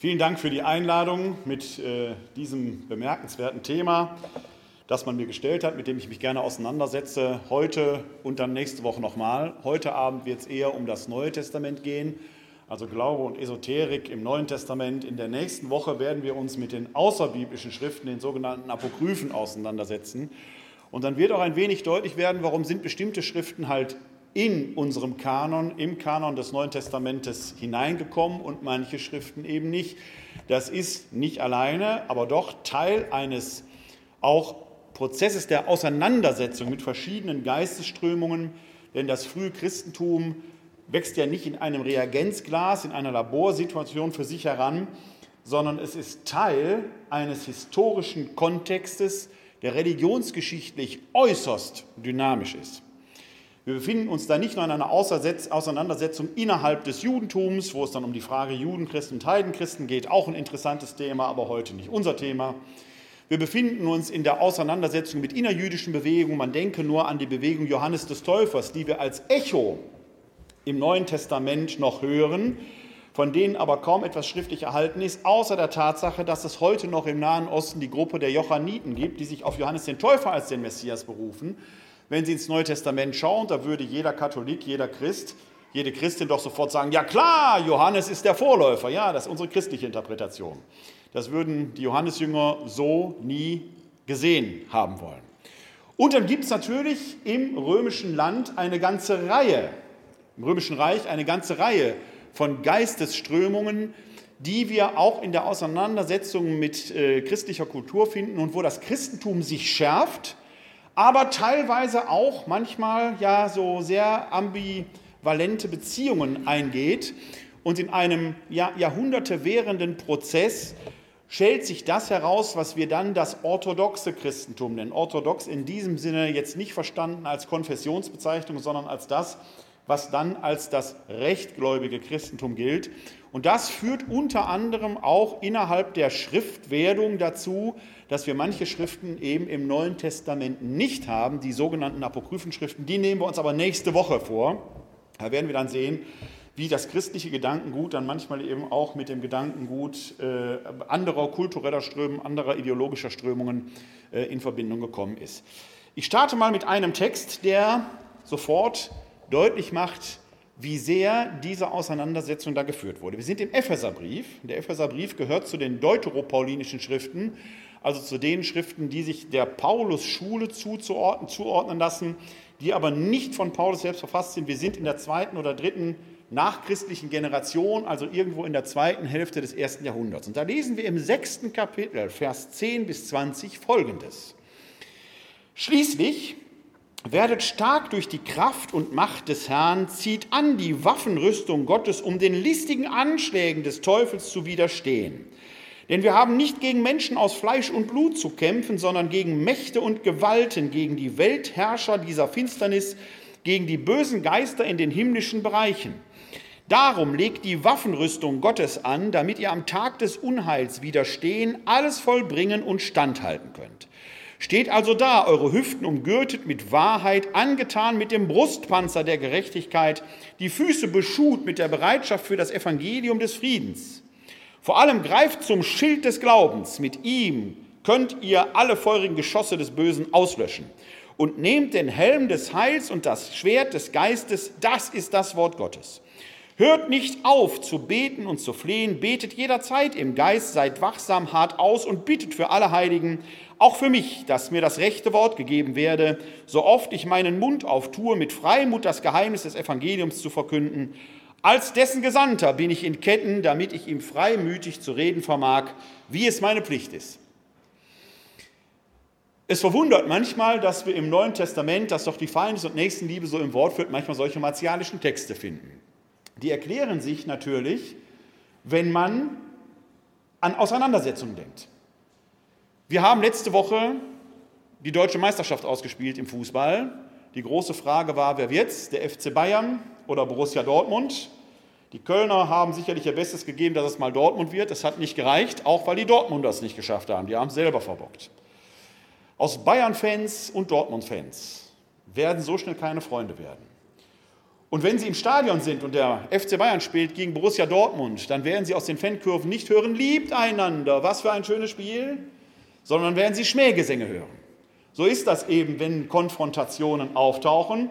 Vielen Dank für die Einladung mit äh, diesem bemerkenswerten Thema, das man mir gestellt hat, mit dem ich mich gerne auseinandersetze, heute und dann nächste Woche nochmal. Heute Abend wird es eher um das Neue Testament gehen, also Glaube und Esoterik im Neuen Testament. In der nächsten Woche werden wir uns mit den außerbiblischen Schriften, den sogenannten Apokryphen, auseinandersetzen. Und dann wird auch ein wenig deutlich werden, warum sind bestimmte Schriften halt in unserem Kanon, im Kanon des Neuen Testamentes hineingekommen und manche Schriften eben nicht. Das ist nicht alleine, aber doch Teil eines auch Prozesses der Auseinandersetzung mit verschiedenen Geistesströmungen, denn das frühe Christentum wächst ja nicht in einem Reagenzglas, in einer Laborsituation für sich heran, sondern es ist Teil eines historischen Kontextes, der religionsgeschichtlich äußerst dynamisch ist. Wir befinden uns da nicht nur in einer Auseinandersetzung innerhalb des Judentums, wo es dann um die Frage Judenchristen und Heidenchristen geht, auch ein interessantes Thema, aber heute nicht unser Thema. Wir befinden uns in der Auseinandersetzung mit innerjüdischen Bewegungen. Man denke nur an die Bewegung Johannes des Täufers, die wir als Echo im Neuen Testament noch hören, von denen aber kaum etwas schriftlich erhalten ist, außer der Tatsache, dass es heute noch im Nahen Osten die Gruppe der Johanniten gibt, die sich auf Johannes den Täufer als den Messias berufen wenn Sie ins Neue Testament schauen, da würde jeder Katholik, jeder Christ, jede Christin doch sofort sagen, ja klar, Johannes ist der Vorläufer. Ja, das ist unsere christliche Interpretation. Das würden die Johannesjünger so nie gesehen haben wollen. Und dann gibt es natürlich im römischen Land eine ganze Reihe, im römischen Reich eine ganze Reihe von Geistesströmungen, die wir auch in der Auseinandersetzung mit äh, christlicher Kultur finden und wo das Christentum sich schärft aber teilweise auch manchmal ja so sehr ambivalente Beziehungen eingeht. Und in einem ja, Jahrhunderte währenden Prozess stellt sich das heraus, was wir dann das orthodoxe Christentum nennen. Orthodox in diesem Sinne jetzt nicht verstanden als Konfessionsbezeichnung, sondern als das, was dann als das rechtgläubige Christentum gilt. Und das führt unter anderem auch innerhalb der Schriftwerdung dazu, dass wir manche Schriften eben im Neuen Testament nicht haben, die sogenannten Apokryphenschriften. Die nehmen wir uns aber nächste Woche vor. Da werden wir dann sehen, wie das christliche Gedankengut dann manchmal eben auch mit dem Gedankengut äh, anderer kultureller Strömungen, anderer ideologischer Strömungen äh, in Verbindung gekommen ist. Ich starte mal mit einem Text, der sofort deutlich macht, wie sehr diese Auseinandersetzung da geführt wurde. Wir sind im Epheserbrief. Der Epheserbrief gehört zu den deuteropaulinischen Schriften, also zu den Schriften, die sich der Paulus-Schule zuordnen, zuordnen lassen, die aber nicht von Paulus selbst verfasst sind. Wir sind in der zweiten oder dritten nachchristlichen Generation, also irgendwo in der zweiten Hälfte des ersten Jahrhunderts. Und da lesen wir im sechsten Kapitel, Vers 10 bis 20, folgendes. Schließlich Werdet stark durch die Kraft und Macht des Herrn, zieht an die Waffenrüstung Gottes, um den listigen Anschlägen des Teufels zu widerstehen. Denn wir haben nicht gegen Menschen aus Fleisch und Blut zu kämpfen, sondern gegen Mächte und Gewalten, gegen die Weltherrscher dieser Finsternis, gegen die bösen Geister in den himmlischen Bereichen. Darum legt die Waffenrüstung Gottes an, damit ihr am Tag des Unheils widerstehen, alles vollbringen und standhalten könnt. Steht also da, eure Hüften umgürtet mit Wahrheit, angetan mit dem Brustpanzer der Gerechtigkeit, die Füße beschut mit der Bereitschaft für das Evangelium des Friedens. Vor allem greift zum Schild des Glaubens, mit ihm könnt ihr alle feurigen Geschosse des Bösen auslöschen. Und nehmt den Helm des Heils und das Schwert des Geistes, das ist das Wort Gottes. Hört nicht auf zu beten und zu flehen, betet jederzeit im Geist, seid wachsam, hart aus und bittet für alle Heiligen, auch für mich, dass mir das rechte Wort gegeben werde, so oft ich meinen Mund auftue, mit Freimut das Geheimnis des Evangeliums zu verkünden. Als dessen Gesandter bin ich in Ketten, damit ich ihm freimütig zu reden vermag, wie es meine Pflicht ist. Es verwundert manchmal, dass wir im Neuen Testament, das doch die Feindes- und Nächstenliebe so im Wort führt, manchmal solche martialischen Texte finden. Die erklären sich natürlich, wenn man an Auseinandersetzungen denkt. Wir haben letzte Woche die deutsche Meisterschaft ausgespielt im Fußball. Die große Frage war, wer wird's? Der FC Bayern oder Borussia Dortmund? Die Kölner haben sicherlich ihr Bestes gegeben, dass es mal Dortmund wird. Es hat nicht gereicht, auch weil die Dortmunder es nicht geschafft haben. Die haben es selber verbockt. Aus Bayern-Fans und Dortmund-Fans werden so schnell keine Freunde werden. Und wenn Sie im Stadion sind und der FC Bayern spielt gegen Borussia Dortmund, dann werden Sie aus den Fankurven nicht hören, liebt einander, was für ein schönes Spiel, sondern werden Sie Schmähgesänge hören. So ist das eben, wenn Konfrontationen auftauchen.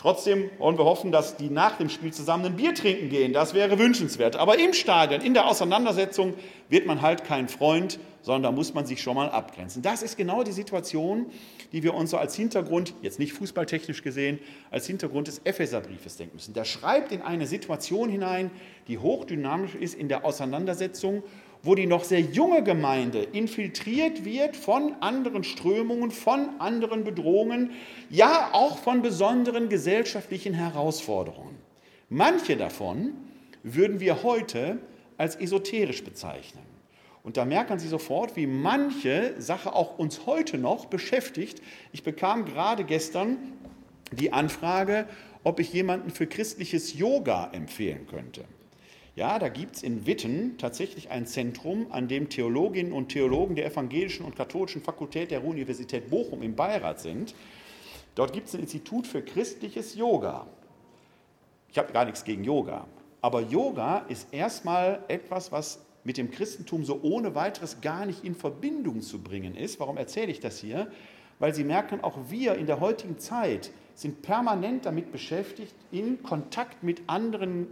Trotzdem wollen wir hoffen, dass die nach dem Spiel zusammen ein Bier trinken gehen. Das wäre wünschenswert. Aber im Stadion, in der Auseinandersetzung, wird man halt kein Freund, sondern da muss man sich schon mal abgrenzen. Das ist genau die Situation, die wir uns so als Hintergrund, jetzt nicht fußballtechnisch gesehen, als Hintergrund des Epheserbriefes denken müssen. Der schreibt in eine Situation hinein, die hochdynamisch ist in der Auseinandersetzung wo die noch sehr junge Gemeinde infiltriert wird von anderen Strömungen, von anderen Bedrohungen, ja auch von besonderen gesellschaftlichen Herausforderungen. Manche davon würden wir heute als esoterisch bezeichnen. Und da merken Sie sofort, wie manche Sache auch uns heute noch beschäftigt. Ich bekam gerade gestern die Anfrage, ob ich jemanden für christliches Yoga empfehlen könnte. Ja, da gibt es in Witten tatsächlich ein Zentrum, an dem Theologinnen und Theologen der evangelischen und katholischen Fakultät der Universität Bochum im Beirat sind. Dort gibt es ein Institut für christliches Yoga. Ich habe gar nichts gegen Yoga, aber Yoga ist erstmal etwas, was mit dem Christentum so ohne weiteres gar nicht in Verbindung zu bringen ist. Warum erzähle ich das hier? Weil Sie merken, auch wir in der heutigen Zeit sind permanent damit beschäftigt, in Kontakt mit anderen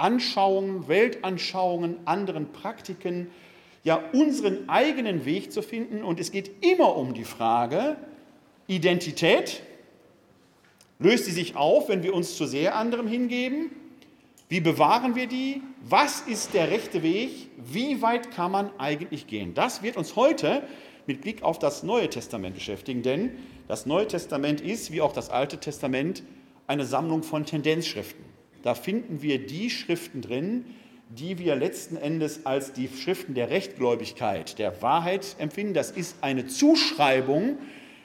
Anschauungen, Weltanschauungen, anderen Praktiken, ja unseren eigenen Weg zu finden. Und es geht immer um die Frage, Identität, löst sie sich auf, wenn wir uns zu sehr anderem hingeben? Wie bewahren wir die? Was ist der rechte Weg? Wie weit kann man eigentlich gehen? Das wird uns heute mit Blick auf das Neue Testament beschäftigen, denn das Neue Testament ist, wie auch das Alte Testament, eine Sammlung von Tendenzschriften. Da finden wir die Schriften drin, die wir letzten Endes als die Schriften der Rechtgläubigkeit, der Wahrheit empfinden. Das ist eine Zuschreibung,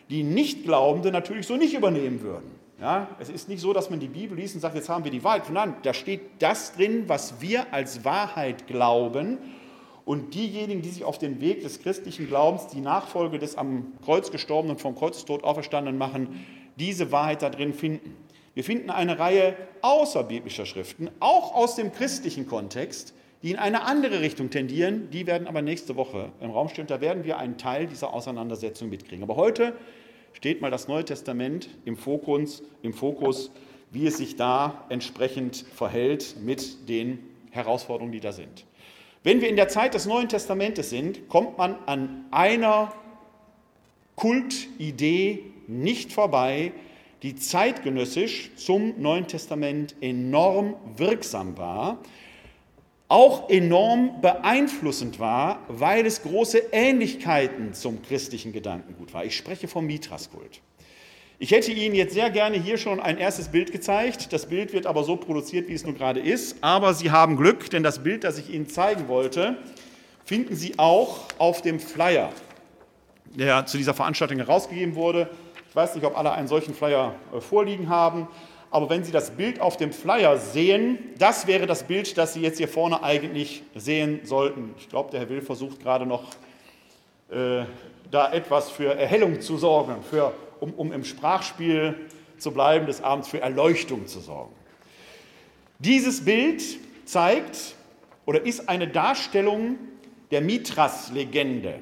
die Nichtglaubende natürlich so nicht übernehmen würden. Ja, es ist nicht so, dass man die Bibel liest und sagt, jetzt haben wir die Wahrheit. Nein, da steht das drin, was wir als Wahrheit glauben. Und diejenigen, die sich auf den Weg des christlichen Glaubens, die Nachfolge des am Kreuz gestorbenen, vom Kreuzestod auferstandenen machen, diese Wahrheit da drin finden. Wir finden eine Reihe außerbiblischer Schriften, auch aus dem christlichen Kontext, die in eine andere Richtung tendieren. Die werden aber nächste Woche im Raum stehen. Da werden wir einen Teil dieser Auseinandersetzung mitkriegen. Aber heute steht mal das Neue Testament im Fokus, im Fokus wie es sich da entsprechend verhält mit den Herausforderungen, die da sind. Wenn wir in der Zeit des Neuen Testamentes sind, kommt man an einer Kultidee nicht vorbei, die zeitgenössisch zum Neuen Testament enorm wirksam war, auch enorm beeinflussend war, weil es große Ähnlichkeiten zum christlichen Gedankengut war. Ich spreche vom Mitraskult. Ich hätte Ihnen jetzt sehr gerne hier schon ein erstes Bild gezeigt. Das Bild wird aber so produziert, wie es nun gerade ist. Aber Sie haben Glück, denn das Bild, das ich Ihnen zeigen wollte, finden Sie auch auf dem Flyer, der zu dieser Veranstaltung herausgegeben wurde. Ich weiß nicht, ob alle einen solchen Flyer äh, vorliegen haben, aber wenn Sie das Bild auf dem Flyer sehen, das wäre das Bild, das Sie jetzt hier vorne eigentlich sehen sollten. Ich glaube, der Herr Will versucht gerade noch äh, da etwas für Erhellung zu sorgen, für, um, um im Sprachspiel zu bleiben, des Abends für Erleuchtung zu sorgen. Dieses Bild zeigt oder ist eine Darstellung der Mithras-Legende.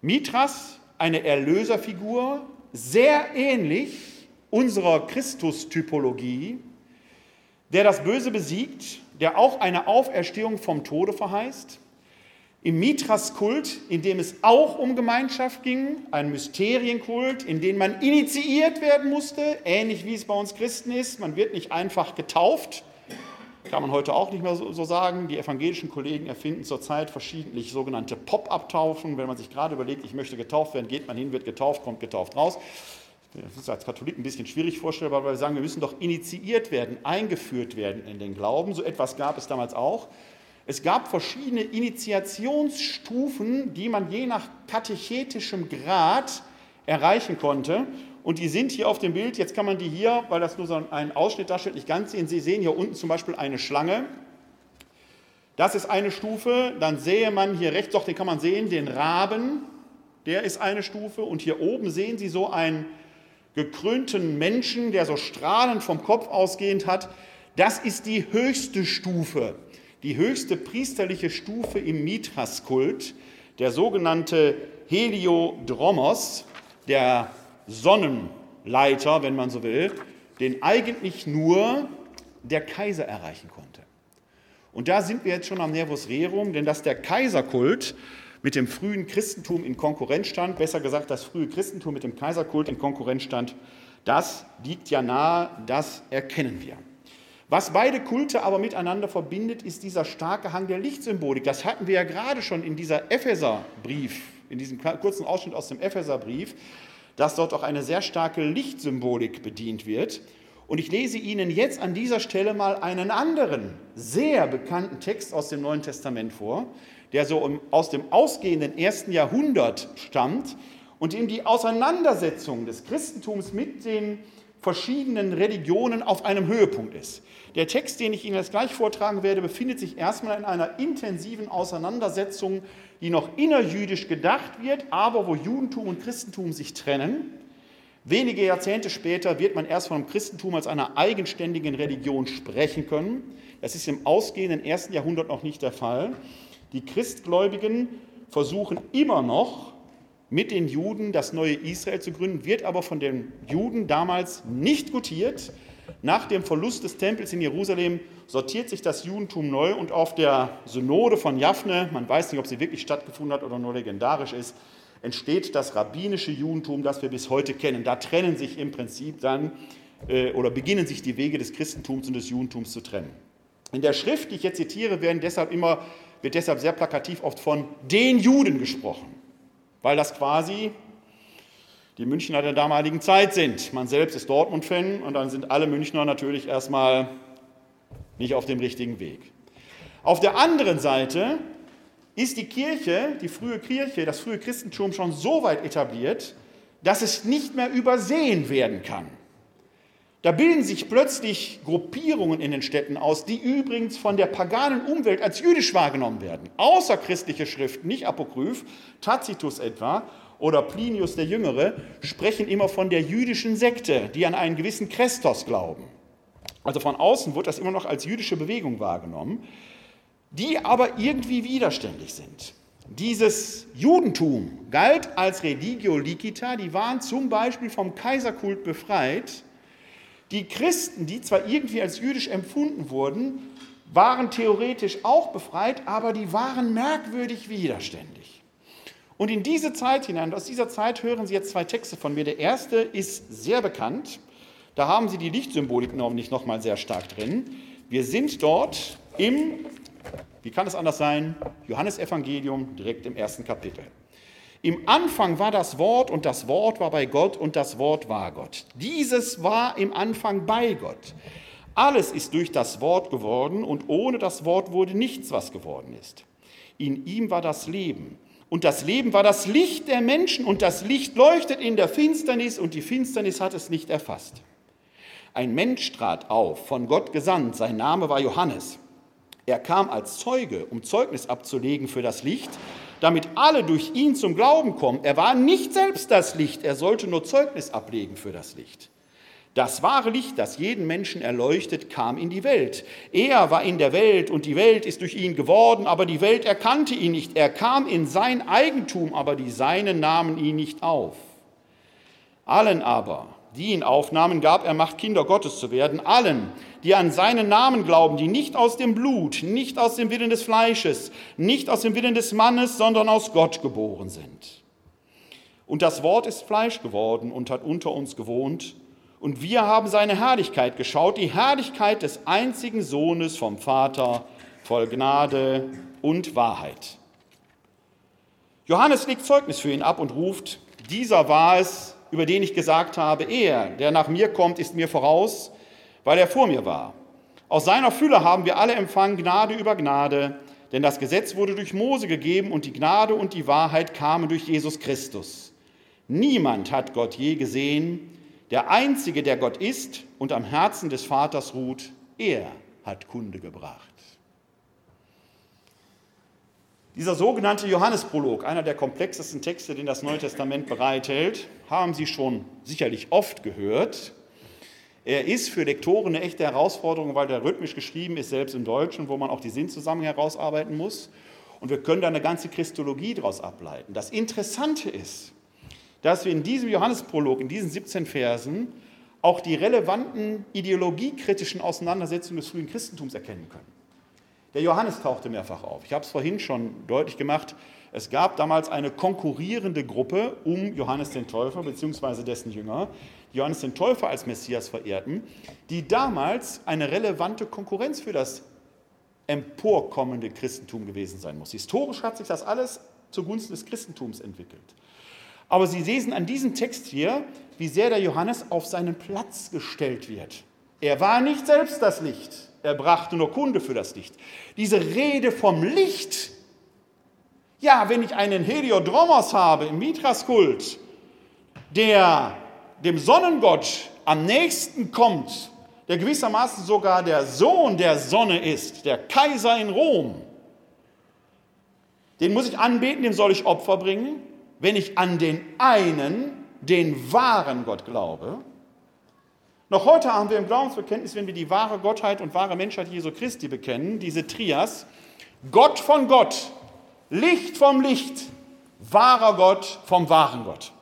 Mithras, eine Erlöserfigur, sehr ähnlich unserer Christus-Typologie, der das Böse besiegt, der auch eine Auferstehung vom Tode verheißt. Im Mithras-Kult, in dem es auch um Gemeinschaft ging, ein Mysterienkult, in dem man initiiert werden musste, ähnlich wie es bei uns Christen ist. Man wird nicht einfach getauft, kann man heute auch nicht mehr so, so sagen. Die evangelischen Kollegen erfinden zurzeit verschiedentlich sogenannte Pop-up-Taufen. Wenn man sich gerade überlegt, ich möchte getauft werden, geht man hin, wird getauft, kommt getauft raus. Das ist als Katholik ein bisschen schwierig vorstellbar, weil wir sagen, wir müssen doch initiiert werden, eingeführt werden in den Glauben. So etwas gab es damals auch. Es gab verschiedene Initiationsstufen, die man je nach katechetischem Grad erreichen konnte. Und die sind hier auf dem Bild, jetzt kann man die hier, weil das nur so einen Ausschnitt darstellt, nicht ganz sehen. Sie sehen hier unten zum Beispiel eine Schlange. Das ist eine Stufe. Dann sehe man hier rechts, doch den kann man sehen, den Raben. Der ist eine Stufe. Und hier oben sehen Sie so ein gekrönten Menschen, der so strahlend vom Kopf ausgehend hat, das ist die höchste Stufe, die höchste priesterliche Stufe im Mithras-Kult, der sogenannte Heliodromos, der Sonnenleiter, wenn man so will, den eigentlich nur der Kaiser erreichen konnte. Und da sind wir jetzt schon am Nervus Rerum, denn dass der Kaiserkult mit dem frühen Christentum in Konkurrenz stand, besser gesagt, das frühe Christentum mit dem Kaiserkult in Konkurrenz stand, das liegt ja nahe, das erkennen wir. Was beide Kulte aber miteinander verbindet, ist dieser starke Hang der Lichtsymbolik. Das hatten wir ja gerade schon in dieser Epheserbrief, in diesem kurzen Ausschnitt aus dem Epheserbrief, dass dort auch eine sehr starke Lichtsymbolik bedient wird. Und ich lese Ihnen jetzt an dieser Stelle mal einen anderen, sehr bekannten Text aus dem Neuen Testament vor, der so aus dem ausgehenden ersten Jahrhundert stammt und in die Auseinandersetzung des Christentums mit den verschiedenen Religionen auf einem Höhepunkt ist. Der Text, den ich Ihnen jetzt gleich vortragen werde, befindet sich erstmal in einer intensiven Auseinandersetzung, die noch innerjüdisch gedacht wird, aber wo Judentum und Christentum sich trennen. Wenige Jahrzehnte später wird man erst vom Christentum als einer eigenständigen Religion sprechen können. Das ist im ausgehenden ersten Jahrhundert noch nicht der Fall. Die Christgläubigen versuchen immer noch mit den Juden das neue Israel zu gründen, wird aber von den Juden damals nicht gutiert. Nach dem Verlust des Tempels in Jerusalem sortiert sich das Judentum neu und auf der Synode von Japhne, man weiß nicht, ob sie wirklich stattgefunden hat oder nur legendarisch ist, entsteht das rabbinische Judentum, das wir bis heute kennen. Da trennen sich im Prinzip dann äh, oder beginnen sich die Wege des Christentums und des Judentums zu trennen. In der Schrift, die ich jetzt zitiere, werden deshalb immer, wird deshalb sehr plakativ oft von den Juden gesprochen weil das quasi die Münchner der damaligen Zeit sind. Man selbst ist Dortmund-Fan und dann sind alle Münchner natürlich erstmal nicht auf dem richtigen Weg. Auf der anderen Seite ist die Kirche, die frühe Kirche, das frühe Christentum schon so weit etabliert, dass es nicht mehr übersehen werden kann. Da bilden sich plötzlich Gruppierungen in den Städten aus, die übrigens von der paganen Umwelt als jüdisch wahrgenommen werden. Außerchristliche Schriften, nicht apokryph, Tacitus etwa oder Plinius der Jüngere, sprechen immer von der jüdischen Sekte, die an einen gewissen Christos glauben. Also von außen wird das immer noch als jüdische Bewegung wahrgenommen, die aber irgendwie widerständig sind. Dieses Judentum galt als Religio licita, die waren zum Beispiel vom Kaiserkult befreit die Christen, die zwar irgendwie als jüdisch empfunden wurden, waren theoretisch auch befreit, aber die waren merkwürdig widerständig. Und in diese Zeit hinein, aus dieser Zeit hören Sie jetzt zwei Texte von mir. Der erste ist sehr bekannt. Da haben Sie die Lichtsymbolik nicht nochmal sehr stark drin. Wir sind dort im, wie kann es anders sein, Johannesevangelium direkt im ersten Kapitel. Im Anfang war das Wort und das Wort war bei Gott und das Wort war Gott. Dieses war im Anfang bei Gott. Alles ist durch das Wort geworden und ohne das Wort wurde nichts, was geworden ist. In ihm war das Leben. Und das Leben war das Licht der Menschen und das Licht leuchtet in der Finsternis und die Finsternis hat es nicht erfasst. Ein Mensch trat auf, von Gott gesandt, sein Name war Johannes. Er kam als Zeuge, um Zeugnis abzulegen für das Licht, damit alle durch ihn zum Glauben kommen. Er war nicht selbst das Licht, er sollte nur Zeugnis ablegen für das Licht. Das wahre Licht, das jeden Menschen erleuchtet, kam in die Welt. Er war in der Welt und die Welt ist durch ihn geworden, aber die Welt erkannte ihn nicht. Er kam in sein Eigentum, aber die Seinen nahmen ihn nicht auf. Allen aber, die ihn aufnahmen, gab er Macht, Kinder Gottes zu werden. Allen, die an seinen Namen glauben, die nicht aus dem Blut, nicht aus dem Willen des Fleisches, nicht aus dem Willen des Mannes, sondern aus Gott geboren sind. Und das Wort ist Fleisch geworden und hat unter uns gewohnt. Und wir haben seine Herrlichkeit geschaut, die Herrlichkeit des einzigen Sohnes vom Vater, voll Gnade und Wahrheit. Johannes legt Zeugnis für ihn ab und ruft, dieser war es, über den ich gesagt habe, er, der nach mir kommt, ist mir voraus, weil er vor mir war. Aus seiner Fülle haben wir alle empfangen Gnade über Gnade, denn das Gesetz wurde durch Mose gegeben und die Gnade und die Wahrheit kamen durch Jesus Christus. Niemand hat Gott je gesehen. Der Einzige, der Gott ist und am Herzen des Vaters ruht, er hat Kunde gebracht. Dieser sogenannte Johannesprolog, einer der komplexesten Texte, den das Neue Testament bereithält, haben Sie schon sicherlich oft gehört. Er ist für Lektoren eine echte Herausforderung, weil der rhythmisch geschrieben ist, selbst im Deutschen, wo man auch die Sinnzusammenhänge herausarbeiten muss. Und wir können da eine ganze Christologie daraus ableiten. Das Interessante ist, dass wir in diesem Johannesprolog, in diesen 17 Versen, auch die relevanten ideologiekritischen Auseinandersetzungen des frühen Christentums erkennen können. Der Johannes tauchte mehrfach auf. Ich habe es vorhin schon deutlich gemacht. Es gab damals eine konkurrierende Gruppe um Johannes den Täufer bzw. dessen Jünger, die Johannes den Täufer als Messias verehrten, die damals eine relevante Konkurrenz für das emporkommende Christentum gewesen sein muss. Historisch hat sich das alles zugunsten des Christentums entwickelt. Aber Sie lesen an diesem Text hier, wie sehr der Johannes auf seinen Platz gestellt wird. Er war nicht selbst das Licht. Er brachte nur Kunde für das Licht. Diese Rede vom Licht. Ja, wenn ich einen Heliodromos habe im Mithraskult, der dem Sonnengott am nächsten kommt, der gewissermaßen sogar der Sohn der Sonne ist, der Kaiser in Rom, den muss ich anbeten, dem soll ich Opfer bringen, wenn ich an den einen, den wahren Gott glaube. Noch heute haben wir im Glaubensbekenntnis, wenn wir die wahre Gottheit und wahre Menschheit Jesu Christi bekennen, diese Trias, Gott von Gott, Licht vom Licht, wahrer Gott vom wahren Gott.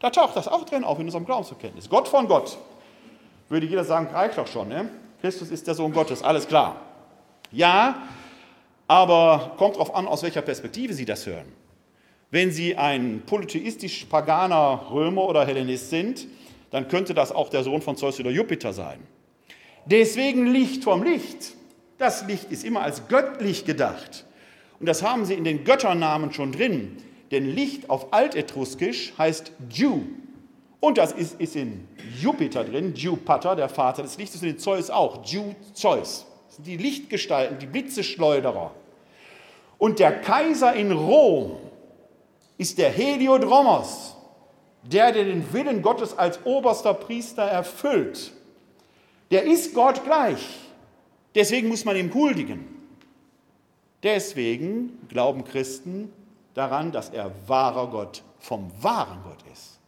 Da taucht das auch drin auf in unserem Glaubensbekenntnis. Gott von Gott. Würde jeder sagen, reicht doch schon. Ne? Christus ist der Sohn Gottes, alles klar. Ja, aber kommt darauf an, aus welcher Perspektive Sie das hören. Wenn Sie ein polytheistisch paganer Römer oder Hellenist sind, dann könnte das auch der Sohn von Zeus oder Jupiter sein. Deswegen Licht vom Licht. Das Licht ist immer als göttlich gedacht. Und das haben sie in den Götternamen schon drin. Denn Licht auf Altetruskisch heißt Dew. Und das ist, ist in Jupiter drin, Jupiter, der Vater des Lichtes, und in Zeus auch, Dew Zeus. Das sind die Lichtgestalten, die Blitzeschleuderer. Und der Kaiser in Rom ist der Heliodromos, der, der den Willen Gottes als oberster Priester erfüllt, der ist Gott gleich. Deswegen muss man ihm huldigen. Deswegen glauben Christen daran, dass er wahrer Gott vom wahren Gott ist.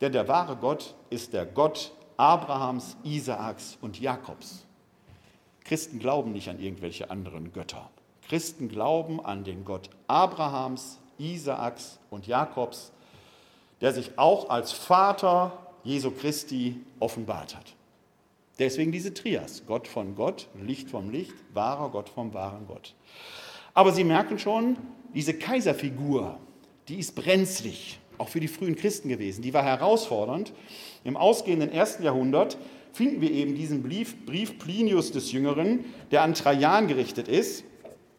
Denn der wahre Gott ist der Gott Abrahams, Isaaks und Jakobs. Christen glauben nicht an irgendwelche anderen Götter. Christen glauben an den Gott Abrahams, Isaaks und Jakobs, der sich auch als Vater Jesu Christi offenbart hat. Deswegen diese Trias, Gott von Gott, Licht vom Licht, wahrer Gott vom wahren Gott. Aber Sie merken schon, diese Kaiserfigur, die ist brenzlig, auch für die frühen Christen gewesen. Die war herausfordernd. Im ausgehenden ersten Jahrhundert finden wir eben diesen Brief, Brief Plinius des Jüngeren, der an Trajan gerichtet ist,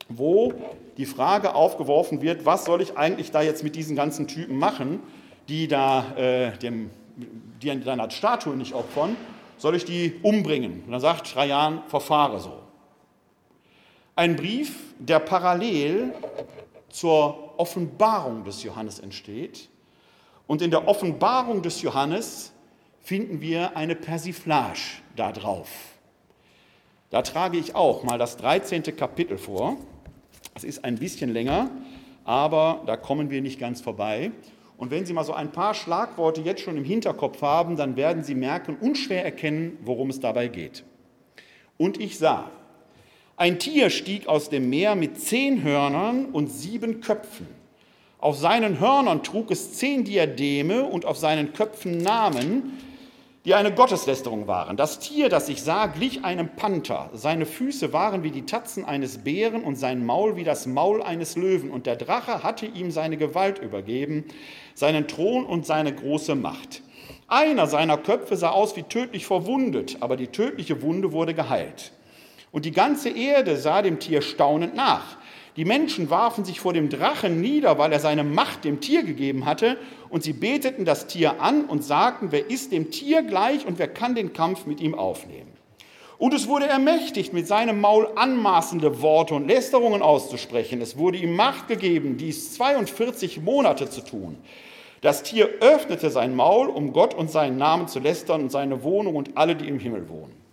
wo die Frage aufgeworfen wird, was soll ich eigentlich da jetzt mit diesen ganzen Typen machen? Die da äh, dem, die an deiner Statue nicht opfern, soll ich die umbringen? Und dann sagt Trajan, verfahre so. Ein Brief, der parallel zur Offenbarung des Johannes entsteht. Und in der Offenbarung des Johannes finden wir eine Persiflage darauf. Da trage ich auch mal das 13. Kapitel vor. Es ist ein bisschen länger, aber da kommen wir nicht ganz vorbei. Und wenn Sie mal so ein paar Schlagworte jetzt schon im Hinterkopf haben, dann werden Sie merken, unschwer erkennen, worum es dabei geht. Und ich sah, ein Tier stieg aus dem Meer mit zehn Hörnern und sieben Köpfen. Auf seinen Hörnern trug es zehn Diademe und auf seinen Köpfen Namen, die eine Gotteslästerung waren. Das Tier, das ich sah, glich einem Panther. Seine Füße waren wie die Tatzen eines Bären und sein Maul wie das Maul eines Löwen. Und der Drache hatte ihm seine Gewalt übergeben, seinen Thron und seine große Macht. Einer seiner Köpfe sah aus wie tödlich verwundet, aber die tödliche Wunde wurde geheilt. Und die ganze Erde sah dem Tier staunend nach. Die Menschen warfen sich vor dem Drachen nieder, weil er seine Macht dem Tier gegeben hatte, und sie beteten das Tier an und sagten, wer ist dem Tier gleich und wer kann den Kampf mit ihm aufnehmen. Und es wurde ermächtigt, mit seinem Maul anmaßende Worte und Lästerungen auszusprechen. Es wurde ihm Macht gegeben, dies 42 Monate zu tun. Das Tier öffnete sein Maul, um Gott und seinen Namen zu lästern und seine Wohnung und alle, die im Himmel wohnen.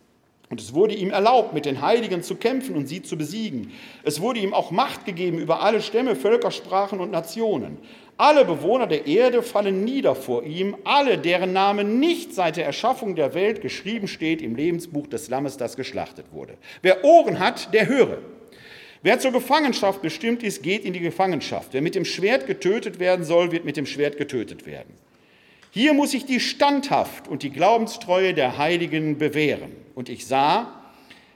Und es wurde ihm erlaubt, mit den Heiligen zu kämpfen und sie zu besiegen. Es wurde ihm auch Macht gegeben über alle Stämme, Völker, Sprachen und Nationen. Alle Bewohner der Erde fallen nieder vor ihm, alle, deren Name nicht seit der Erschaffung der Welt geschrieben steht im Lebensbuch des Lammes, das geschlachtet wurde. Wer Ohren hat, der höre. Wer zur Gefangenschaft bestimmt ist, geht in die Gefangenschaft. Wer mit dem Schwert getötet werden soll, wird mit dem Schwert getötet werden. Hier muss ich die Standhaft und die Glaubenstreue der Heiligen bewähren. Und ich sah,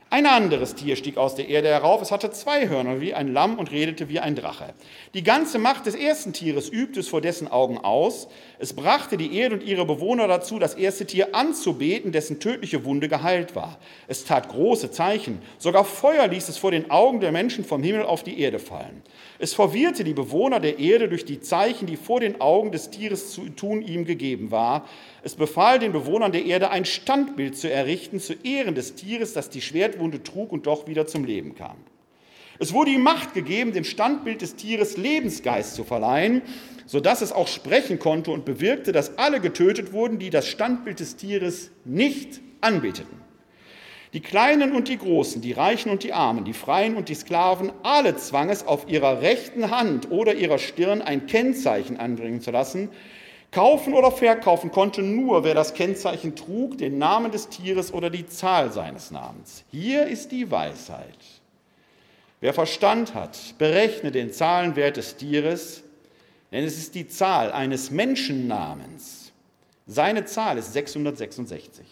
ein anderes Tier stieg aus der Erde herauf. Es hatte zwei Hörner wie ein Lamm und redete wie ein Drache. Die ganze Macht des ersten Tieres übte es vor dessen Augen aus. Es brachte die Erde und ihre Bewohner dazu, das erste Tier anzubeten, dessen tödliche Wunde geheilt war. Es tat große Zeichen. Sogar Feuer ließ es vor den Augen der Menschen vom Himmel auf die Erde fallen. Es verwirrte die Bewohner der Erde durch die Zeichen, die vor den Augen des Tieres zu tun ihm gegeben war. Es befahl den Bewohnern der Erde, ein Standbild zu errichten zu Ehren des Tieres, das die Schwertwunde trug und doch wieder zum Leben kam. Es wurde ihm Macht gegeben, dem Standbild des Tieres Lebensgeist zu verleihen, sodass es auch sprechen konnte und bewirkte, dass alle getötet wurden, die das Standbild des Tieres nicht anbeteten. Die Kleinen und die Großen, die Reichen und die Armen, die Freien und die Sklaven, alle zwang es, auf ihrer rechten Hand oder ihrer Stirn ein Kennzeichen anbringen zu lassen. Kaufen oder verkaufen konnte nur, wer das Kennzeichen trug, den Namen des Tieres oder die Zahl seines Namens. Hier ist die Weisheit. Wer Verstand hat, berechne den Zahlenwert des Tieres, denn es ist die Zahl eines Menschennamens. Seine Zahl ist 666.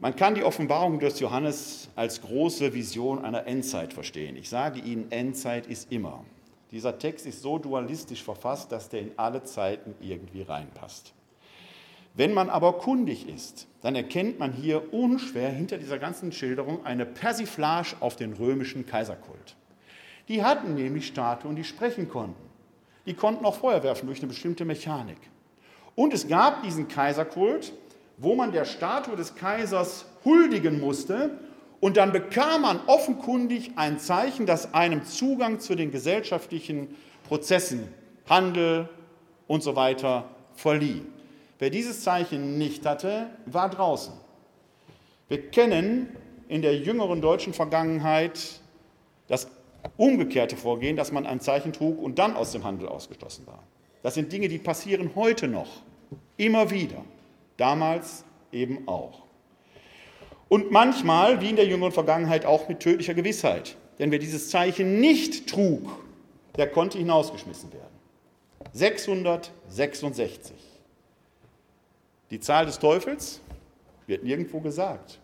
Man kann die Offenbarung des Johannes als große Vision einer Endzeit verstehen. Ich sage Ihnen, Endzeit ist immer. Dieser Text ist so dualistisch verfasst, dass der in alle Zeiten irgendwie reinpasst. Wenn man aber kundig ist, dann erkennt man hier unschwer hinter dieser ganzen Schilderung eine Persiflage auf den römischen Kaiserkult. Die hatten nämlich Statuen, die sprechen konnten. Die konnten auch Feuer werfen durch eine bestimmte Mechanik. Und es gab diesen Kaiserkult, wo man der Statue des Kaisers huldigen musste und dann bekam man offenkundig ein Zeichen, das einem Zugang zu den gesellschaftlichen Prozessen, Handel und so weiter verlieh. Wer dieses Zeichen nicht hatte, war draußen. Wir kennen in der jüngeren deutschen Vergangenheit das umgekehrte Vorgehen, dass man ein Zeichen trug und dann aus dem Handel ausgeschlossen war. Das sind Dinge, die passieren heute noch, immer wieder damals eben auch. Und manchmal, wie in der jüngeren Vergangenheit, auch mit tödlicher Gewissheit. Denn wer dieses Zeichen nicht trug, der konnte hinausgeschmissen werden. 666. Die Zahl des Teufels wird nirgendwo gesagt.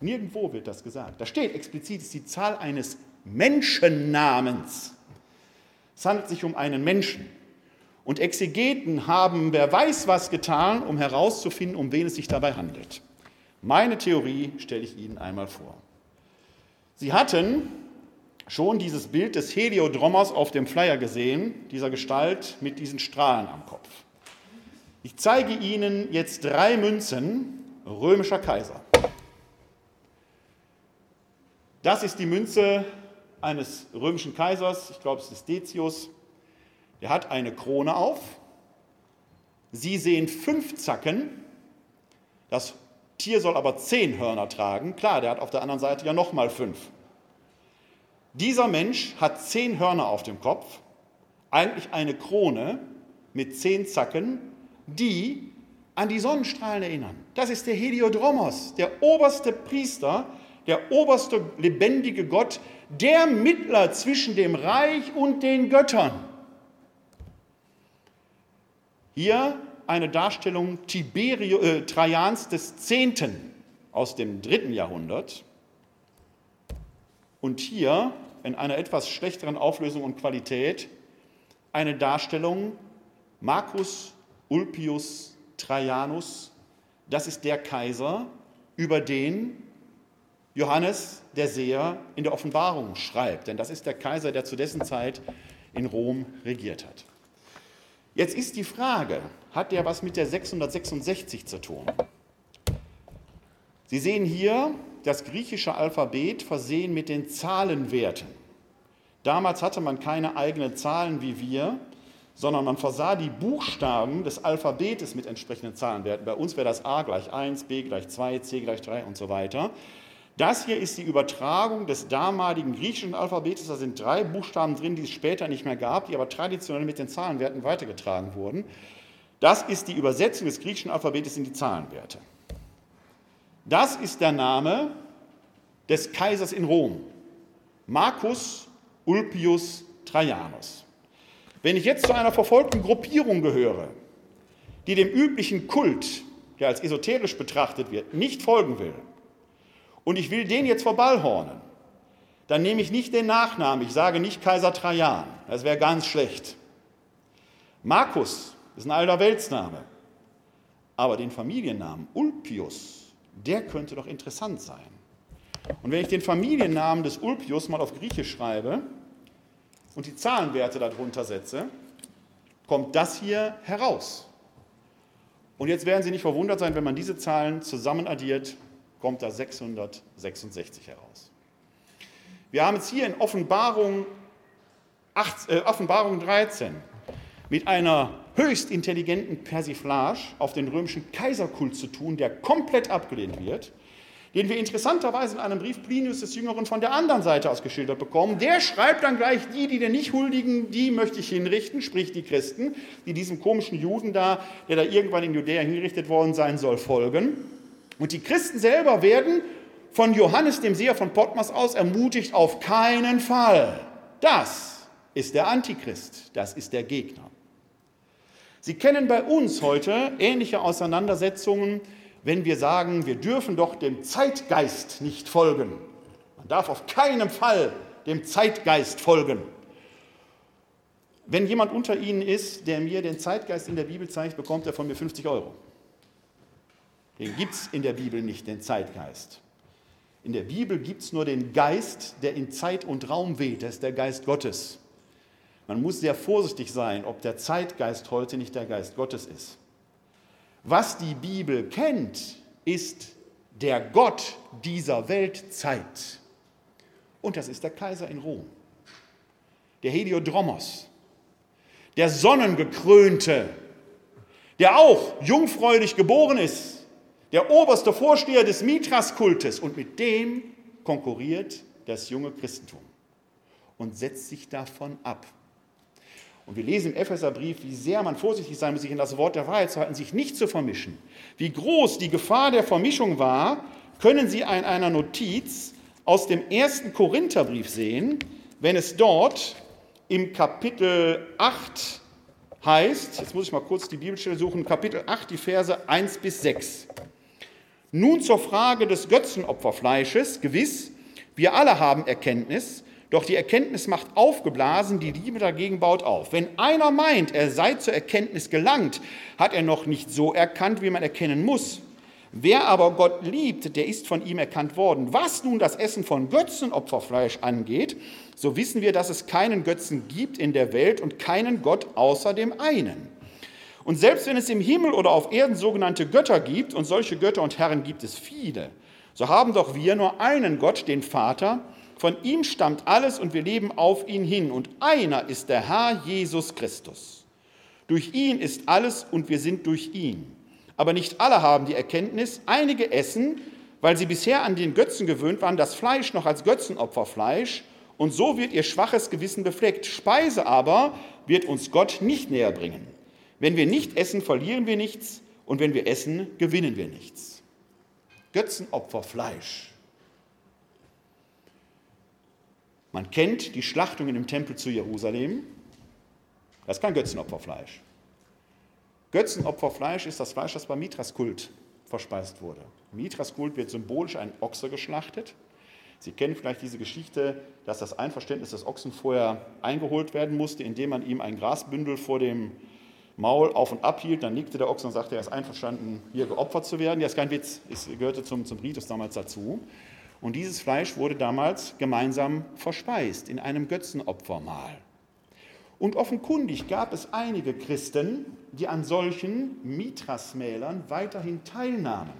Nirgendwo wird das gesagt. Da steht explizit, es ist die Zahl eines Menschennamens. Es handelt sich um einen Menschen. Und Exegeten haben wer weiß was getan, um herauszufinden, um wen es sich dabei handelt. Meine Theorie stelle ich Ihnen einmal vor. Sie hatten schon dieses Bild des Heliodromos auf dem Flyer gesehen, dieser Gestalt mit diesen Strahlen am Kopf. Ich zeige Ihnen jetzt drei Münzen römischer Kaiser. Das ist die Münze eines römischen Kaisers, ich glaube es ist Decius, der hat eine Krone auf. Sie sehen fünf Zacken. Das Tier soll aber zehn Hörner tragen. Klar, der hat auf der anderen Seite ja nochmal fünf. Dieser Mensch hat zehn Hörner auf dem Kopf, eigentlich eine Krone mit zehn Zacken, die an die Sonnenstrahlen erinnern. Das ist der Heliodromos, der oberste Priester, der oberste lebendige Gott, der Mittler zwischen dem Reich und den Göttern. Hier eine Darstellung Tiberio, äh, Trajans des Zehnten aus dem dritten Jahrhundert. Und hier in einer etwas schlechteren Auflösung und Qualität eine Darstellung Marcus Ulpius Trajanus. Das ist der Kaiser, über den Johannes der Seher in der Offenbarung schreibt. Denn das ist der Kaiser, der zu dessen Zeit in Rom regiert hat. Jetzt ist die Frage, hat der was mit der 666 zu tun? Sie sehen hier das griechische Alphabet versehen mit den Zahlenwerten. Damals hatte man keine eigenen Zahlen wie wir, sondern man versah die Buchstaben des Alphabetes mit entsprechenden Zahlenwerten. Bei uns wäre das A gleich 1, B gleich 2, C gleich 3 und so weiter. Das hier ist die Übertragung des damaligen griechischen Alphabetes. Da sind drei Buchstaben drin, die es später nicht mehr gab, die aber traditionell mit den Zahlenwerten weitergetragen wurden. Das ist die Übersetzung des griechischen Alphabetes in die Zahlenwerte. Das ist der Name des Kaisers in Rom, Marcus Ulpius Trajanus. Wenn ich jetzt zu einer verfolgten Gruppierung gehöre, die dem üblichen Kult, der als esoterisch betrachtet wird, nicht folgen will, und ich will den jetzt verballhornen, dann nehme ich nicht den Nachnamen, ich sage nicht Kaiser Trajan, das wäre ganz schlecht. Markus ist ein alter Weltsname, aber den Familiennamen Ulpius, der könnte doch interessant sein. Und wenn ich den Familiennamen des Ulpius mal auf Griechisch schreibe und die Zahlenwerte darunter setze, kommt das hier heraus. Und jetzt werden Sie nicht verwundert sein, wenn man diese Zahlen zusammen addiert, kommt da 666 heraus. Wir haben es hier in Offenbarung, 8, äh, Offenbarung 13 mit einer höchst intelligenten Persiflage auf den römischen Kaiserkult zu tun, der komplett abgelehnt wird, den wir interessanterweise in einem Brief Plinius des Jüngeren von der anderen Seite aus geschildert bekommen. Der schreibt dann gleich, die, die den nicht huldigen, die möchte ich hinrichten, sprich die Christen, die diesem komischen Juden da, der da irgendwann in Judäa hingerichtet worden sein soll, folgen. Und die Christen selber werden von Johannes dem Seher von Potmas aus ermutigt, auf keinen Fall. Das ist der Antichrist, das ist der Gegner. Sie kennen bei uns heute ähnliche Auseinandersetzungen, wenn wir sagen, wir dürfen doch dem Zeitgeist nicht folgen. Man darf auf keinen Fall dem Zeitgeist folgen. Wenn jemand unter Ihnen ist, der mir den Zeitgeist in der Bibel zeigt, bekommt er von mir 50 Euro. Den gibt es in der Bibel nicht, den Zeitgeist. In der Bibel gibt es nur den Geist, der in Zeit und Raum weht. Das ist der Geist Gottes. Man muss sehr vorsichtig sein, ob der Zeitgeist heute nicht der Geist Gottes ist. Was die Bibel kennt, ist der Gott dieser Weltzeit. Und das ist der Kaiser in Rom, der Heliodromos, der Sonnengekrönte, der auch jungfräulich geboren ist der oberste Vorsteher des Mithras-Kultes und mit dem konkurriert das junge Christentum und setzt sich davon ab. Und wir lesen im Epheserbrief, wie sehr man vorsichtig sein muss, sich in das Wort der Wahrheit zu halten, sich nicht zu vermischen. Wie groß die Gefahr der Vermischung war, können Sie in einer Notiz aus dem ersten Korintherbrief sehen, wenn es dort im Kapitel 8 heißt, jetzt muss ich mal kurz die Bibelstelle suchen, Kapitel 8, die Verse 1 bis 6. Nun zur Frage des Götzenopferfleisches. Gewiss, wir alle haben Erkenntnis, doch die Erkenntnis macht aufgeblasen, die Liebe dagegen baut auf. Wenn einer meint, er sei zur Erkenntnis gelangt, hat er noch nicht so erkannt, wie man erkennen muss. Wer aber Gott liebt, der ist von ihm erkannt worden. Was nun das Essen von Götzenopferfleisch angeht, so wissen wir, dass es keinen Götzen gibt in der Welt und keinen Gott außer dem einen. Und selbst wenn es im Himmel oder auf Erden sogenannte Götter gibt, und solche Götter und Herren gibt es viele, so haben doch wir nur einen Gott, den Vater, von ihm stammt alles und wir leben auf ihn hin. Und einer ist der Herr Jesus Christus. Durch ihn ist alles und wir sind durch ihn. Aber nicht alle haben die Erkenntnis. Einige essen, weil sie bisher an den Götzen gewöhnt waren, das Fleisch noch als Götzenopferfleisch. Und so wird ihr schwaches Gewissen befleckt. Speise aber wird uns Gott nicht näher bringen. Wenn wir nicht essen, verlieren wir nichts und wenn wir essen, gewinnen wir nichts. Götzenopfer Fleisch. Man kennt die Schlachtungen im Tempel zu Jerusalem. Das ist kein Götzenopferfleisch. Götzenopferfleisch ist das Fleisch, das beim Mithraskult verspeist wurde. Mithraskult wird symbolisch ein Ochse geschlachtet. Sie kennen vielleicht diese Geschichte, dass das Einverständnis des Ochsen vorher eingeholt werden musste, indem man ihm ein Grasbündel vor dem Maul auf und ab hielt, dann nickte der Ochse und sagte, er ist einverstanden, hier geopfert zu werden. Ja, ist kein Witz, es gehörte zum, zum Ritus damals dazu. Und dieses Fleisch wurde damals gemeinsam verspeist in einem Götzenopfermahl. Und offenkundig gab es einige Christen, die an solchen Mithrasmälern weiterhin teilnahmen.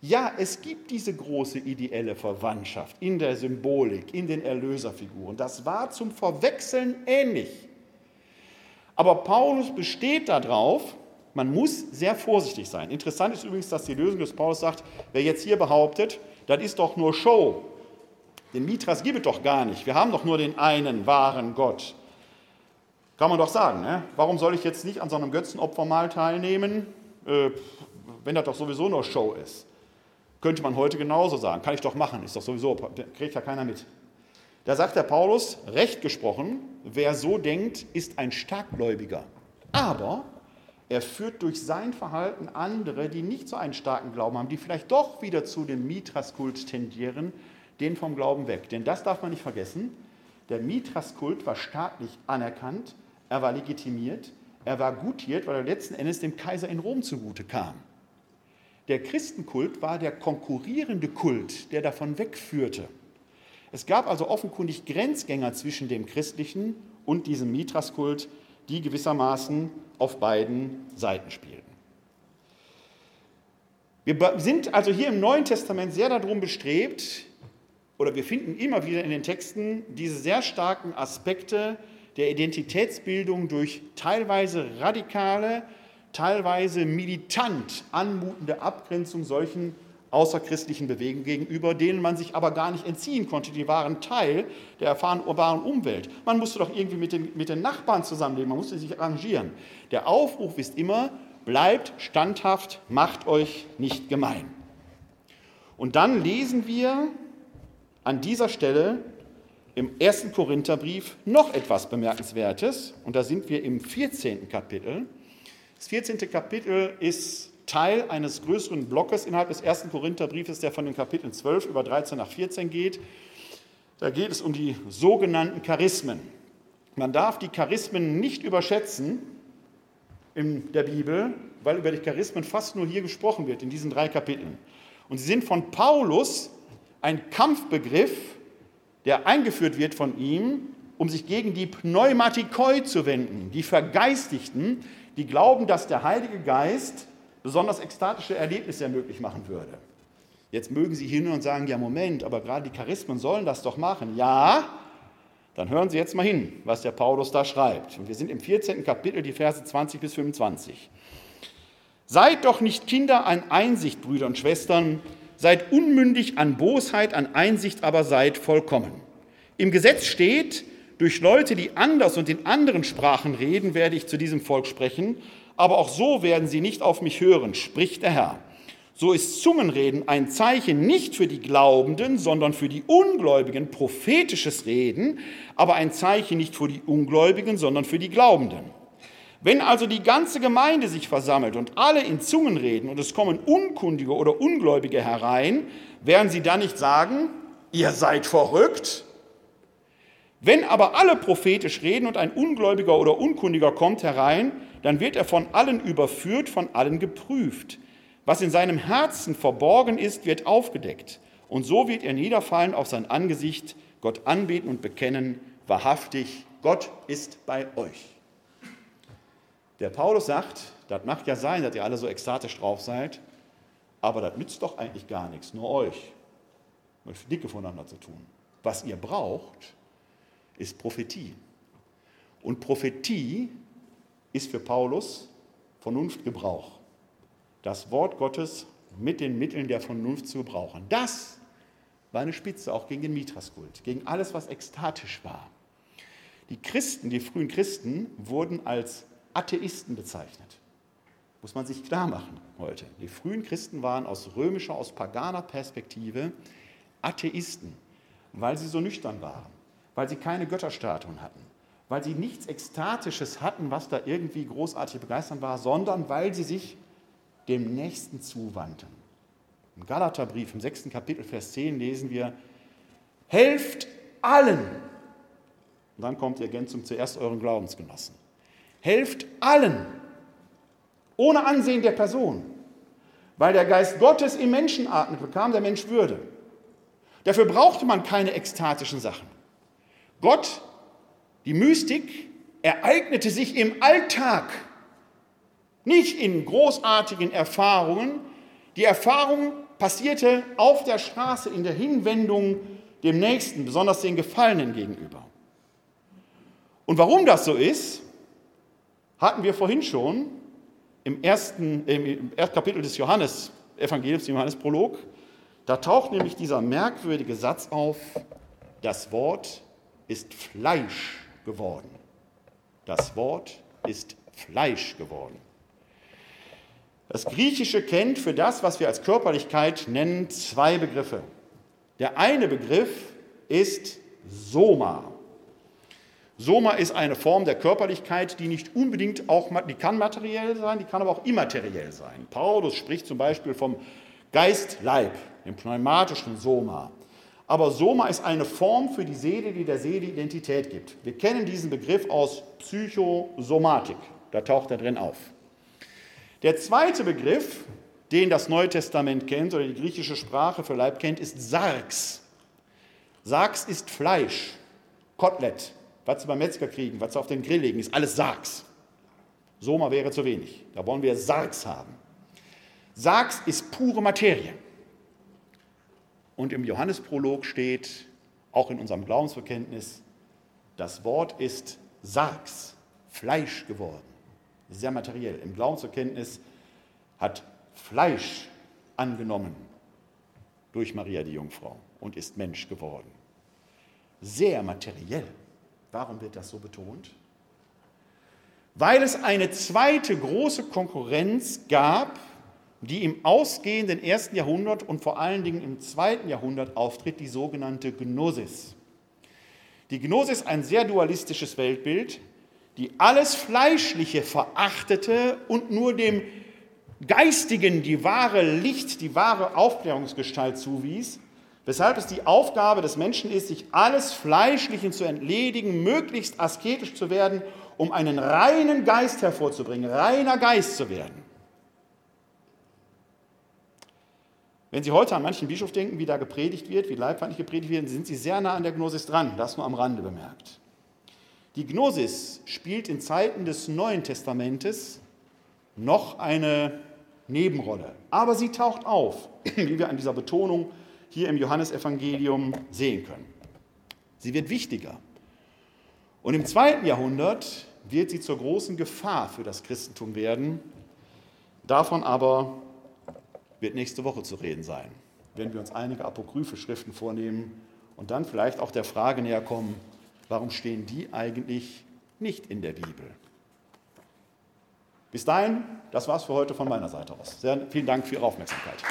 Ja, es gibt diese große ideelle Verwandtschaft in der Symbolik, in den Erlöserfiguren. Das war zum Verwechseln ähnlich. Aber Paulus besteht darauf, man muss sehr vorsichtig sein. Interessant ist übrigens, dass die Lösung des Paulus sagt, wer jetzt hier behauptet, das ist doch nur Show. Den Mithras gibt es doch gar nicht. Wir haben doch nur den einen wahren Gott. Kann man doch sagen. Ne? Warum soll ich jetzt nicht an so einem Götzenopfer mal teilnehmen, äh, wenn das doch sowieso nur Show ist? Könnte man heute genauso sagen. Kann ich doch machen. Ist doch sowieso, kriegt ja keiner mit. Da sagt der Paulus, recht gesprochen, wer so denkt, ist ein Starkgläubiger. Aber er führt durch sein Verhalten andere, die nicht so einen starken Glauben haben, die vielleicht doch wieder zu dem Mithras-Kult tendieren, den vom Glauben weg. Denn das darf man nicht vergessen. Der Mithras-Kult war staatlich anerkannt, er war legitimiert, er war gutiert, weil er letzten Endes dem Kaiser in Rom zugute kam. Der Christenkult war der konkurrierende Kult, der davon wegführte. Es gab also offenkundig Grenzgänger zwischen dem christlichen und diesem Mithras-Kult, die gewissermaßen auf beiden Seiten spielten. Wir sind also hier im Neuen Testament sehr darum bestrebt, oder wir finden immer wieder in den Texten diese sehr starken Aspekte der Identitätsbildung durch teilweise radikale, teilweise militant anmutende Abgrenzung solchen außerchristlichen Bewegungen gegenüber, denen man sich aber gar nicht entziehen konnte. Die waren Teil der erfahrenen urbanen Umwelt. Man musste doch irgendwie mit den, mit den Nachbarn zusammenleben, man musste sich arrangieren. Der Aufruf ist immer, bleibt standhaft, macht euch nicht gemein. Und dann lesen wir an dieser Stelle im ersten Korintherbrief noch etwas Bemerkenswertes. Und da sind wir im 14. Kapitel. Das 14. Kapitel ist Teil eines größeren Blockes innerhalb des ersten Korintherbriefes, der von den Kapiteln 12 über 13 nach 14 geht. Da geht es um die sogenannten Charismen. Man darf die Charismen nicht überschätzen in der Bibel, weil über die Charismen fast nur hier gesprochen wird, in diesen drei Kapiteln. Und sie sind von Paulus ein Kampfbegriff, der eingeführt wird von ihm, um sich gegen die Pneumatikoi zu wenden, die Vergeistigten, die glauben, dass der Heilige Geist besonders ekstatische Erlebnisse ermöglich machen würde. Jetzt mögen Sie hin und sagen, ja Moment, aber gerade die Charismen sollen das doch machen. Ja, dann hören Sie jetzt mal hin, was der Paulus da schreibt. Und wir sind im 14. Kapitel, die Verse 20 bis 25. Seid doch nicht Kinder an Einsicht, Brüder und Schwestern, seid unmündig an Bosheit, an Einsicht aber seid vollkommen. Im Gesetz steht, durch Leute, die anders und in anderen Sprachen reden, werde ich zu diesem Volk sprechen, aber auch so werden sie nicht auf mich hören, spricht der Herr. So ist Zungenreden ein Zeichen nicht für die Glaubenden, sondern für die Ungläubigen prophetisches Reden, aber ein Zeichen nicht für die Ungläubigen, sondern für die Glaubenden. Wenn also die ganze Gemeinde sich versammelt und alle in Zungen reden und es kommen Unkundige oder Ungläubige herein, werden sie dann nicht sagen, ihr seid verrückt? Wenn aber alle prophetisch reden und ein Ungläubiger oder Unkundiger kommt herein, dann wird er von allen überführt, von allen geprüft. Was in seinem Herzen verborgen ist, wird aufgedeckt. Und so wird er niederfallen auf sein Angesicht, Gott anbeten und bekennen, wahrhaftig, Gott ist bei euch. Der Paulus sagt, das mag ja sein, dass ihr alle so ekstatisch drauf seid, aber das nützt doch eigentlich gar nichts, nur euch. Mit Dicke voneinander zu tun. Was ihr braucht, ist Prophetie. Und Prophetie ist für Paulus Vernunftgebrauch. Das Wort Gottes mit den Mitteln der Vernunft zu gebrauchen. Das war eine Spitze auch gegen den Mithraskult, gegen alles, was ekstatisch war. Die Christen, die frühen Christen, wurden als Atheisten bezeichnet. Muss man sich klar machen heute. Die frühen Christen waren aus römischer, aus paganer Perspektive Atheisten, weil sie so nüchtern waren, weil sie keine Götterstatuen hatten, weil sie nichts Ekstatisches hatten, was da irgendwie großartig begeisternd war, sondern weil sie sich dem Nächsten zuwandten. Im Galaterbrief im sechsten Kapitel, Vers 10 lesen wir, helft allen. Und dann kommt die Ergänzung zuerst euren Glaubensgenossen. Helft allen, ohne Ansehen der Person, weil der Geist Gottes im Menschen atmet, bekam der Mensch Würde. Dafür brauchte man keine ekstatischen Sachen. Gott die Mystik ereignete sich im Alltag, nicht in großartigen Erfahrungen. Die Erfahrung passierte auf der Straße in der Hinwendung dem Nächsten, besonders den Gefallenen gegenüber. Und warum das so ist, hatten wir vorhin schon im ersten, im ersten Kapitel des Johannes, Evangeliums, dem Johannesprolog. Da taucht nämlich dieser merkwürdige Satz auf, das Wort ist Fleisch geworden. Das Wort ist Fleisch geworden. Das Griechische kennt für das, was wir als Körperlichkeit nennen, zwei Begriffe. Der eine Begriff ist Soma. Soma ist eine Form der Körperlichkeit, die nicht unbedingt auch, die kann materiell sein, die kann aber auch immateriell sein. Paulus spricht zum Beispiel vom Geist-Leib, dem pneumatischen Soma. Aber Soma ist eine Form für die Seele, die der Seele Identität gibt. Wir kennen diesen Begriff aus Psychosomatik, da taucht er drin auf. Der zweite Begriff, den das Neue Testament kennt oder die griechische Sprache für Leib kennt, ist Sarx. Sarx ist Fleisch, Kotelett, was Sie beim Metzger kriegen, was Sie auf den Grill legen, ist alles Sarx. Soma wäre zu wenig. Da wollen wir Sarx haben. Sarx ist pure Materie. Und im Johannesprolog steht, auch in unserem Glaubensbekenntnis, das Wort ist Sarx, Fleisch geworden sehr materiell. Im Glaubensverkenntnis hat Fleisch angenommen durch Maria die Jungfrau und ist Mensch geworden. Sehr materiell. Warum wird das so betont? Weil es eine zweite große Konkurrenz gab, die im ausgehenden ersten Jahrhundert und vor allen Dingen im zweiten Jahrhundert auftritt, die sogenannte Gnosis. Die Gnosis ein sehr dualistisches Weltbild, die alles Fleischliche verachtete und nur dem Geistigen die wahre Licht, die wahre Aufklärungsgestalt zuwies, weshalb es die Aufgabe des Menschen ist, sich alles Fleischlichen zu entledigen, möglichst asketisch zu werden, um einen reinen Geist hervorzubringen, reiner Geist zu werden. Wenn Sie heute an manchen Bischof denken, wie da gepredigt wird, wie leibfeindlich gepredigt wird, sind Sie sehr nah an der Gnosis dran, das nur am Rande bemerkt. Die Gnosis spielt in Zeiten des Neuen Testamentes noch eine Nebenrolle, aber sie taucht auf, wie wir an dieser Betonung hier im Johannesevangelium sehen können. Sie wird wichtiger. Und im zweiten Jahrhundert wird sie zur großen Gefahr für das Christentum werden. Davon aber wird nächste Woche zu reden sein, wenn wir uns einige apokryphe Schriften vornehmen und dann vielleicht auch der Frage näher kommen, Warum stehen die eigentlich nicht in der Bibel? Bis dahin, das war's für heute von meiner Seite aus. Sehr vielen Dank für Ihre Aufmerksamkeit.